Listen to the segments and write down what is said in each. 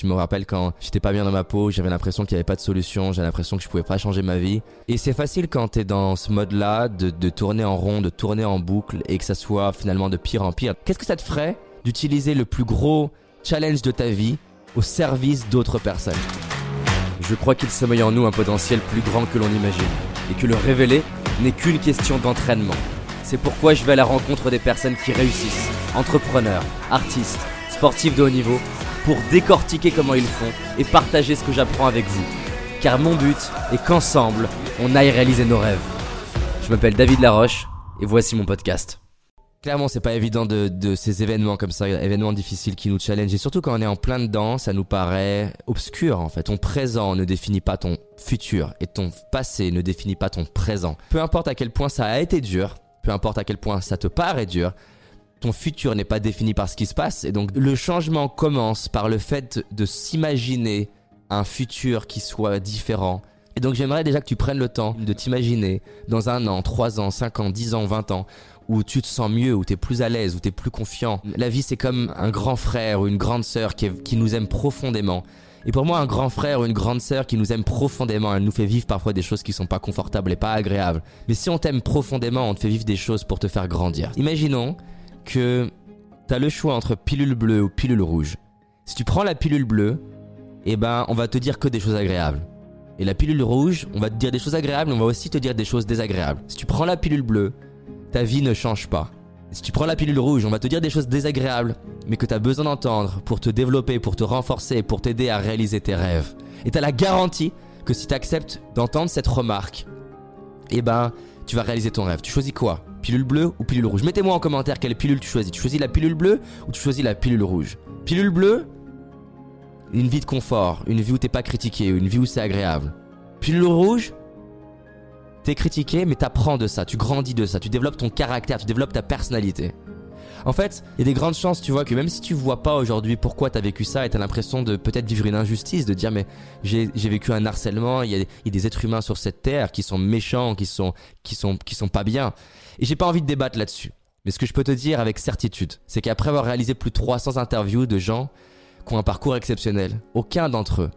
Tu me rappelles quand j'étais pas bien dans ma peau, j'avais l'impression qu'il y avait pas de solution, j'avais l'impression que je pouvais pas changer ma vie. Et c'est facile quand t'es dans ce mode-là de, de tourner en rond, de tourner en boucle et que ça soit finalement de pire en pire. Qu'est-ce que ça te ferait d'utiliser le plus gros challenge de ta vie au service d'autres personnes? Je crois qu'il sommeille en nous un potentiel plus grand que l'on imagine et que le révéler n'est qu'une question d'entraînement. C'est pourquoi je vais à la rencontre des personnes qui réussissent, entrepreneurs, artistes, sportifs de haut niveau, pour décortiquer comment ils font et partager ce que j'apprends avec vous. Car mon but est qu'ensemble, on aille réaliser nos rêves. Je m'appelle David Laroche et voici mon podcast. Clairement, c'est pas évident de, de, ces événements comme ça, événements difficiles qui nous challenge. Et surtout quand on est en plein dedans, ça nous paraît obscur en fait. Ton présent ne définit pas ton futur et ton passé ne définit pas ton présent. Peu importe à quel point ça a été dur, peu importe à quel point ça te paraît dur, ton futur n'est pas défini par ce qui se passe. Et donc le changement commence par le fait de s'imaginer un futur qui soit différent. Et donc j'aimerais déjà que tu prennes le temps de t'imaginer dans un an, trois ans, cinq ans, dix ans, vingt ans, où tu te sens mieux, où tu es plus à l'aise, où tu es plus confiant. La vie c'est comme un grand frère ou une grande sœur qui, qui nous aime profondément. Et pour moi, un grand frère ou une grande sœur qui nous aime profondément, elle nous fait vivre parfois des choses qui sont pas confortables et pas agréables. Mais si on t'aime profondément, on te fait vivre des choses pour te faire grandir. Imaginons que t'as le choix entre pilule bleue ou pilule rouge. Si tu prends la pilule bleue, eh ben, on va te dire que des choses agréables. Et la pilule rouge, on va te dire des choses agréables, mais on va aussi te dire des choses désagréables. Si tu prends la pilule bleue, ta vie ne change pas. Si tu prends la pilule rouge, on va te dire des choses désagréables, mais que tu as besoin d'entendre pour te développer, pour te renforcer, pour t'aider à réaliser tes rêves. Et tu as la garantie que si tu acceptes d'entendre cette remarque, eh ben, tu vas réaliser ton rêve. Tu choisis quoi? Pilule bleue ou pilule rouge Mettez-moi en commentaire quelle pilule tu choisis. Tu choisis la pilule bleue ou tu choisis la pilule rouge Pilule bleue, une vie de confort, une vie où t'es pas critiqué, une vie où c'est agréable. Pilule rouge, T'es critiqué, mais t'apprends de ça, tu grandis de ça, tu développes ton caractère, tu développes ta personnalité. En fait, il y a des grandes chances, tu vois, que même si tu vois pas aujourd'hui pourquoi t'as vécu ça et t'as l'impression de peut-être vivre une injustice, de dire mais j'ai vécu un harcèlement, il y, a, des êtres humains sur cette terre qui sont méchants, qui sont, qui sont, qui sont pas bien. Et j'ai pas envie de débattre là-dessus. Mais ce que je peux te dire avec certitude, c'est qu'après avoir réalisé plus de 300 interviews de gens qui ont un parcours exceptionnel, aucun d'entre eux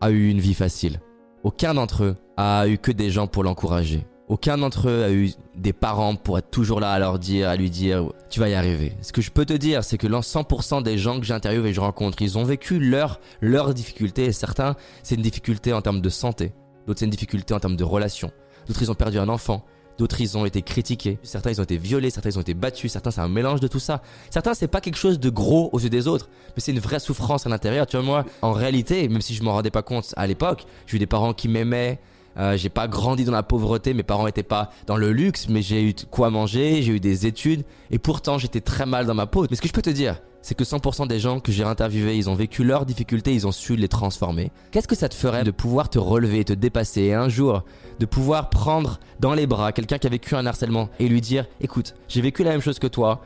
a eu une vie facile. Aucun d'entre eux a eu que des gens pour l'encourager. Aucun d'entre eux a eu des parents pour être toujours là à leur dire, à lui dire, tu vas y arriver. Ce que je peux te dire, c'est que 100% des gens que j'interviewe et que je rencontre, ils ont vécu leur, leur difficulté. Et certains, c'est une difficulté en termes de santé. D'autres, c'est une difficulté en termes de relation. D'autres, ils ont perdu un enfant. D'autres, ils ont été critiqués. Certains, ils ont été violés. Certains, ils ont été battus. Certains, c'est un mélange de tout ça. Certains, c'est pas quelque chose de gros aux yeux des autres, mais c'est une vraie souffrance à l'intérieur. Tu vois, moi, en réalité, même si je m'en rendais pas compte à l'époque, j'ai eu des parents qui m'aimaient. Euh, j'ai pas grandi dans la pauvreté, mes parents étaient pas dans le luxe, mais j'ai eu quoi manger, j'ai eu des études, et pourtant j'étais très mal dans ma peau. Mais ce que je peux te dire, c'est que 100% des gens que j'ai interviewés, ils ont vécu leurs difficultés, ils ont su les transformer. Qu'est-ce que ça te ferait de pouvoir te relever, te dépasser et un jour de pouvoir prendre dans les bras quelqu'un qui a vécu un harcèlement et lui dire écoute, j'ai vécu la même chose que toi,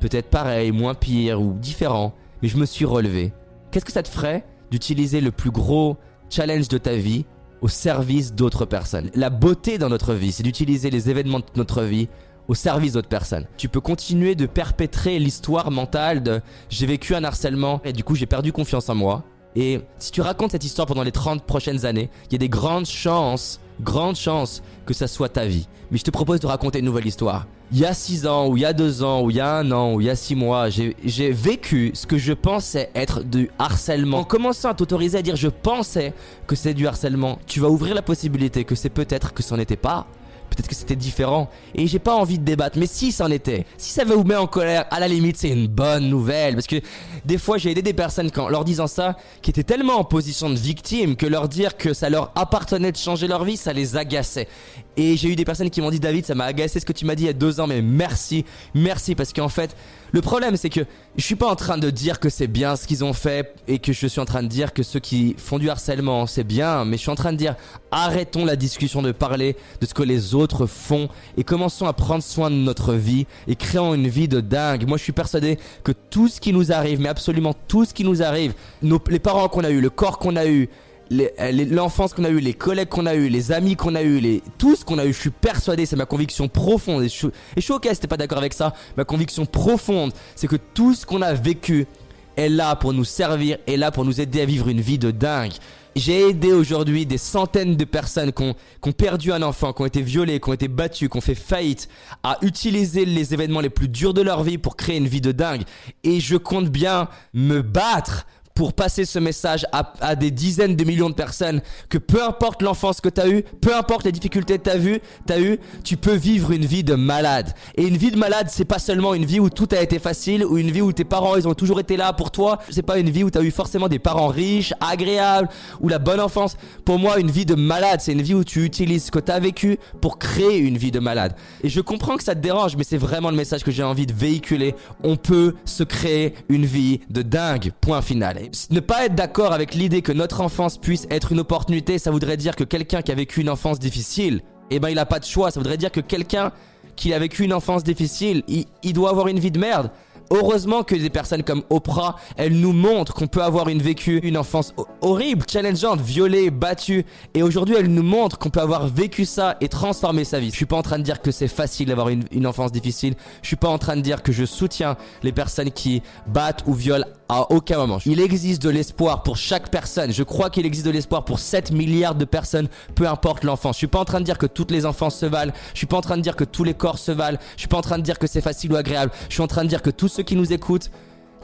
peut-être pareil, moins pire ou différent, mais je me suis relevé. Qu'est-ce que ça te ferait d'utiliser le plus gros challenge de ta vie au service d'autres personnes La beauté dans notre vie, c'est d'utiliser les événements de notre vie au service d'autres personnes. Tu peux continuer de perpétrer l'histoire mentale de j'ai vécu un harcèlement et du coup j'ai perdu confiance en moi. Et si tu racontes cette histoire pendant les 30 prochaines années, il y a des grandes chances, grandes chances que ça soit ta vie. Mais je te propose de raconter une nouvelle histoire. Il y a 6 ans, ou il y a 2 ans, ou il y a un an, ou il y a 6 mois, j'ai vécu ce que je pensais être du harcèlement. En commençant à t'autoriser à dire je pensais que c'est du harcèlement, tu vas ouvrir la possibilité que c'est peut-être que ce n'était pas peut-être que c'était différent. Et j'ai pas envie de débattre, mais si ça en était, si ça vous met en colère, à la limite c'est une bonne nouvelle. Parce que des fois j'ai aidé des personnes quand leur disant ça, qui étaient tellement en position de victime que leur dire que ça leur appartenait de changer leur vie, ça les agaçait. Et j'ai eu des personnes qui m'ont dit David, ça m'a agacé ce que tu m'as dit il y a deux ans, mais merci, merci parce qu'en fait, le problème c'est que je suis pas en train de dire que c'est bien ce qu'ils ont fait et que je suis en train de dire que ceux qui font du harcèlement c'est bien, mais je suis en train de dire arrêtons la discussion de parler de ce que les autres font et commençons à prendre soin de notre vie et créons une vie de dingue. Moi je suis persuadé que tout ce qui nous arrive, mais absolument tout ce qui nous arrive, nos, les parents qu'on a eu, le corps qu'on a eu, l'enfance qu'on a eue, les collègues qu'on a eu, les amis qu'on a eu, les, tout ce qu'on a eu, je suis persuadé, c'est ma conviction profonde. Et je, suis ok si t'es pas d'accord avec ça. Ma conviction profonde, c'est que tout ce qu'on a vécu est là pour nous servir, est là pour nous aider à vivre une vie de dingue. J'ai aidé aujourd'hui des centaines de personnes qui ont, perdu un enfant, qui ont été violées, qui ont été battues, qui ont fait faillite, à utiliser les événements les plus durs de leur vie pour créer une vie de dingue. Et je compte bien me battre pour passer ce message à, des dizaines de millions de personnes que peu importe l'enfance que tu as eue, peu importe les difficultés que tu as vu, as eu, tu peux vivre une vie de malade. Et une vie de malade, c'est pas seulement une vie où tout a été facile ou une vie où tes parents ils ont toujours été là pour toi, c'est pas une vie où tu as eu forcément des parents riches, agréables ou la bonne enfance. Pour moi, une vie de malade, c'est une vie où tu utilises ce que tu as vécu pour créer une vie de malade. Et je comprends que ça te dérange, mais c'est vraiment le message que j'ai envie de véhiculer. On peut se créer une vie de dingue. Point final ne pas être d'accord avec l'idée que notre enfance puisse être une opportunité, ça voudrait dire que quelqu'un qui a vécu une enfance difficile, eh ben il a pas de choix. Ça voudrait dire que quelqu'un qui a vécu une enfance difficile, il doit avoir une vie de merde. Heureusement que des personnes comme Oprah, elles nous montrent qu'on peut avoir une vécu, une enfance horrible, challengeante, violée, battue. Et aujourd'hui, elles nous montrent qu'on peut avoir vécu ça et transformer sa vie. Je suis pas en train de dire que c'est facile d'avoir une, une, enfance difficile. Je suis pas en train de dire que je soutiens les personnes qui battent ou violent à aucun moment. Il existe de l'espoir pour chaque personne. Je crois qu'il existe de l'espoir pour 7 milliards de personnes, peu importe l'enfant. Je suis pas en train de dire que toutes les enfants se valent. Je suis pas en train de dire que tous les corps se valent. Je suis pas en train de dire que c'est facile ou agréable. Je suis en train de dire que tous ceux qui nous écoutent,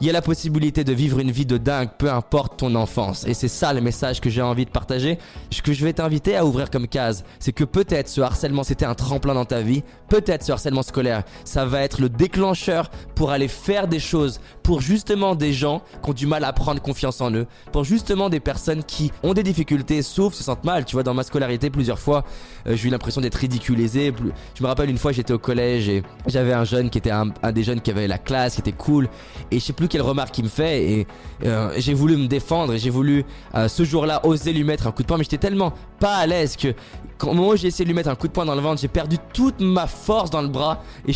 il y a la possibilité de vivre une vie de dingue, peu importe ton enfance. Et c'est ça le message que j'ai envie de partager. Ce que je vais t'inviter à ouvrir comme case, c'est que peut-être ce harcèlement c'était un tremplin dans ta vie, peut-être ce harcèlement scolaire, ça va être le déclencheur pour aller faire des choses pour justement des gens qui ont du mal à prendre confiance en eux, pour justement des personnes qui ont des difficultés, sauf se sentent mal. Tu vois, dans ma scolarité, plusieurs fois, euh, j'ai eu l'impression d'être ridiculisé. Je me rappelle une fois, j'étais au collège et j'avais un jeune qui était un, des jeunes qui avait la classe, qui était cool, et je sais plus quelle remarque il me fait, et euh, j'ai voulu me défendre, et j'ai voulu euh, ce jour-là oser lui mettre un coup de poing, mais j'étais tellement pas à l'aise que quand moi j'ai essayé de lui mettre un coup de poing dans le ventre, j'ai perdu toute ma force dans le bras et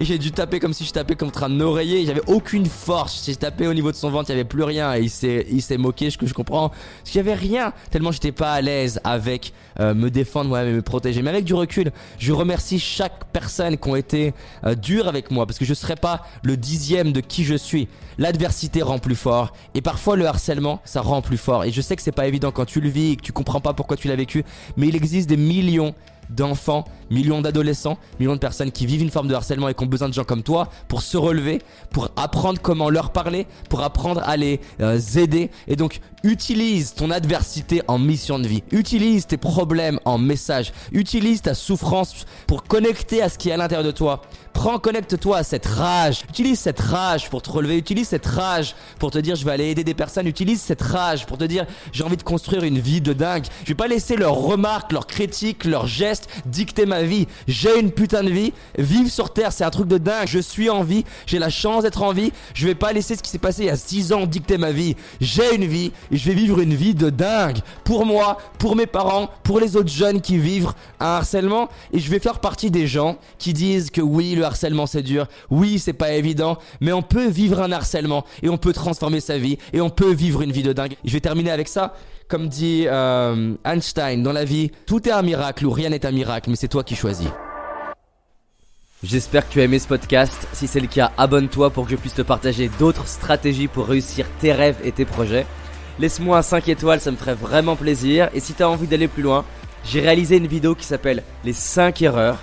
j'ai dû taper comme si je tapais contre un oreiller. J'avais aucune force. J'ai tapé au niveau de son ventre, il n'y avait plus rien et il s'est il s'est moqué, ce que je comprends. Parce qu'il y avait rien tellement j'étais pas à l'aise avec euh, me défendre moi-même et me protéger. Mais avec du recul, je remercie chaque personne qui ont été euh, dures avec moi parce que je serais pas le dixième de qui je suis. L'adversité rend plus fort et parfois le harcèlement ça rend plus fort. Et je sais que c'est pas évident quand tu le vis et que tu comprends pas pourquoi tu l'as vécu, mais il existe des millions d'enfants, millions d'adolescents, millions de personnes qui vivent une forme de harcèlement et qui ont besoin de gens comme toi pour se relever, pour apprendre comment leur parler, pour apprendre à les euh, aider. Et donc, utilise ton adversité en mission de vie. Utilise tes problèmes en message. Utilise ta souffrance pour connecter à ce qui est à l'intérieur de toi. Prends, connecte-toi à cette rage. Utilise cette rage pour te relever. Utilise cette rage pour te dire je vais aller aider des personnes. Utilise cette rage pour te dire j'ai envie de construire une vie de dingue. Je vais pas laisser leurs remarques, leurs critiques, leurs gestes dicter ma vie. J'ai une putain de vie. Vivre sur Terre, c'est un truc de dingue. Je suis en vie. J'ai la chance d'être en vie. Je vais pas laisser ce qui s'est passé il y a 6 ans dicter ma vie. J'ai une vie et je vais vivre une vie de dingue. Pour moi, pour mes parents, pour les autres jeunes qui vivent un harcèlement. Et je vais faire partie des gens qui disent que oui, le harcèlement c'est dur, oui c'est pas évident, mais on peut vivre un harcèlement et on peut transformer sa vie et on peut vivre une vie de dingue. Je vais terminer avec ça. Comme dit euh, Einstein, dans la vie, tout est un miracle ou rien n'est un miracle, mais c'est toi qui choisis. J'espère que tu as aimé ce podcast. Si c'est le cas, abonne-toi pour que je puisse te partager d'autres stratégies pour réussir tes rêves et tes projets. Laisse-moi un 5 étoiles, ça me ferait vraiment plaisir. Et si tu as envie d'aller plus loin, j'ai réalisé une vidéo qui s'appelle Les 5 erreurs